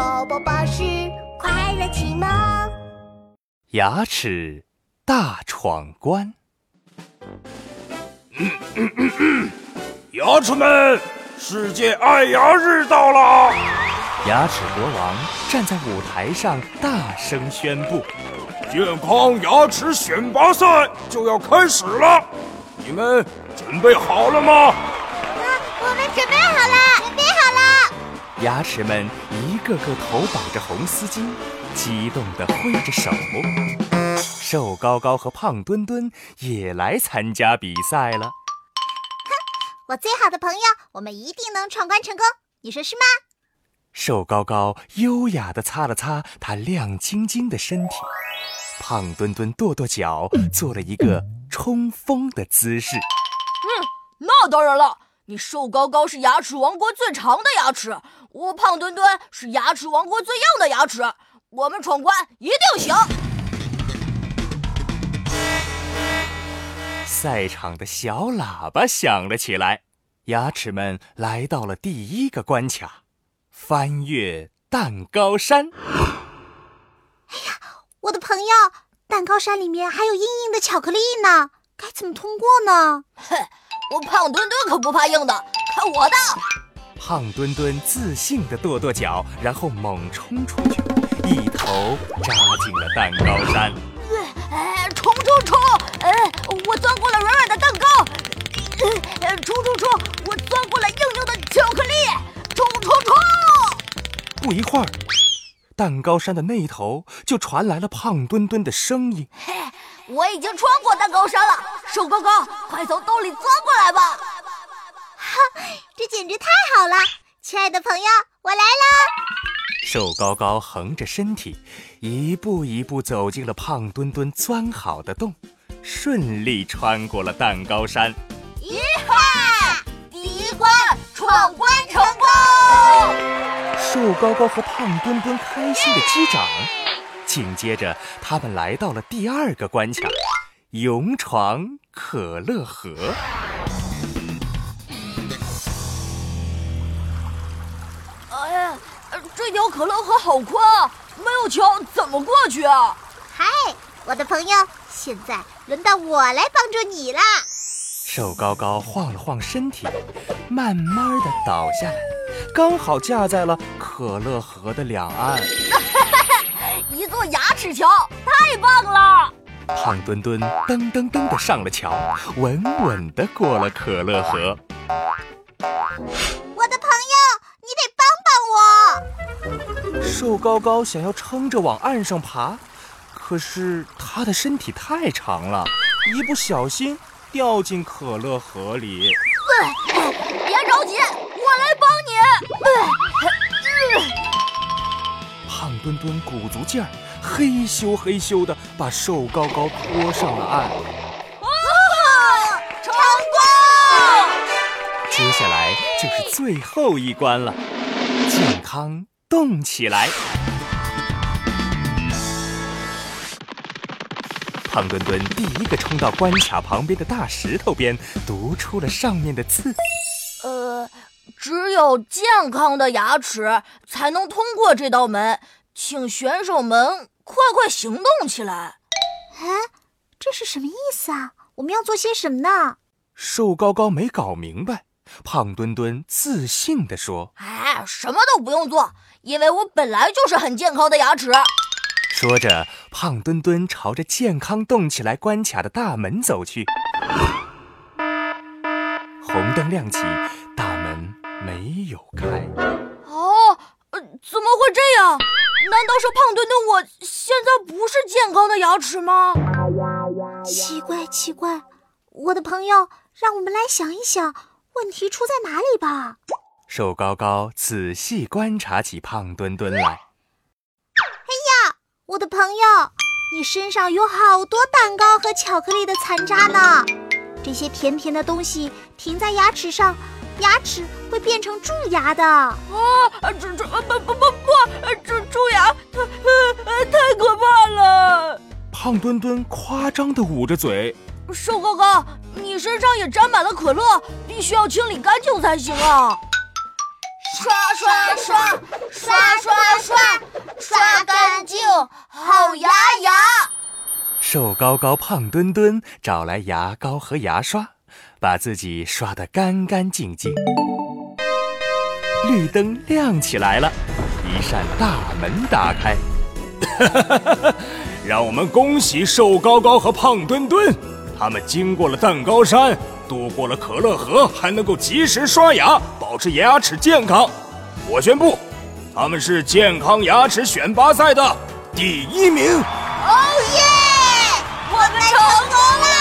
宝宝巴士快乐启蒙。牙齿大闯关。牙齿们，世界爱牙日到了！牙齿国王站在舞台上，大声宣布：“健康牙齿选拔赛就要开始了，你们准备好了吗？”“啊，我们准备好了，准备好了！”牙齿们一个个头绑着红丝巾，激动地挥着手。瘦高高和胖墩墩也来参加比赛了。哼，我最好的朋友，我们一定能闯关成功，你说是吗？瘦高高优雅地擦了擦他亮晶晶的身体，胖墩墩跺跺脚，做了一个冲锋的姿势。嗯，那当然了，你瘦高高是牙齿王国最长的牙齿，我胖墩墩是牙齿王国最硬的牙齿，我们闯关一定行。赛场的小喇叭响了起来，牙齿们来到了第一个关卡。翻越蛋糕山！哎呀，我的朋友，蛋糕山里面还有硬硬的巧克力呢，该怎么通过呢？哼，我胖墩墩可不怕硬的，看我的！胖墩墩自信地跺跺脚，然后猛冲出去，一头扎进了蛋糕山。哎，冲冲冲！哎，我钻过了软软的蛋糕。哎，冲冲冲！我钻过了硬硬的巧克力。冲冲冲！不一会儿，蛋糕山的那一头就传来了胖墩墩的声音：“嘿，我已经穿过蛋糕山了，瘦高高，快从洞里钻过来吧！”哈，这简直太好了！亲爱的朋友，我来啦！瘦高高横着身体，一步一步走进了胖墩墩钻好的洞，顺利穿过了蛋糕山。一哈，第一关闯关成功！瘦高高和胖墩墩开心的击掌，紧接着他们来到了第二个关卡——勇闯可乐河。哎呀，这条可乐河好宽啊，没有桥怎么过去啊？嗨，我的朋友，现在轮到我来帮助你啦！瘦高高晃了晃身体，慢慢的倒下来，刚好架在了可乐河的两岸。一座牙齿桥，太棒了！胖墩墩噔噔噔的上了桥，稳稳的过了可乐河。瘦高高想要撑着往岸上爬，可是他的身体太长了，一不小心。掉进可乐河里。别着急，我来帮你。胖墩墩鼓足劲儿，嘿咻嘿咻的把瘦高高拖上了岸。啊！成功！接下来就是最后一关了，健康动起来。胖墩墩第一个冲到关卡旁边的大石头边，读出了上面的字：“呃，只有健康的牙齿才能通过这道门，请选手们快快行动起来。”哎，这是什么意思啊？我们要做些什么呢？瘦高高没搞明白。胖墩墩自信地说：“哎，什么都不用做，因为我本来就是很健康的牙齿。”说着，胖墩墩朝着健康动起来关卡的大门走去。红灯亮起，大门没有开。哦，怎么会这样？难道是胖墩墩我现在不是健康的牙齿吗？奇怪，奇怪，我的朋友，让我们来想一想，问题出在哪里吧。瘦高高仔细观察起胖墩墩来。我的朋友，你身上有好多蛋糕和巧克力的残渣呢。这些甜甜的东西停在牙齿上，牙齿会变成蛀牙的。啊，蛀蛀不不不不，蛀蛀牙，太太可怕了！胖墩墩夸张地捂着嘴。瘦高高，你身上也沾满了可乐，需要清理干净才行啊。刷刷刷刷刷刷刷，干净，好牙牙。瘦高高胖墩墩找来牙膏和牙刷，把自己刷的干干净净。绿灯亮起来了，一扇大门打开。哈哈哈哈，让我们恭喜瘦高高和胖墩墩，他们经过了蛋糕山。度过了可乐河，还能够及时刷牙，保持牙齿健康。我宣布，他们是健康牙齿选拔赛的第一名。哦耶！我们成功了！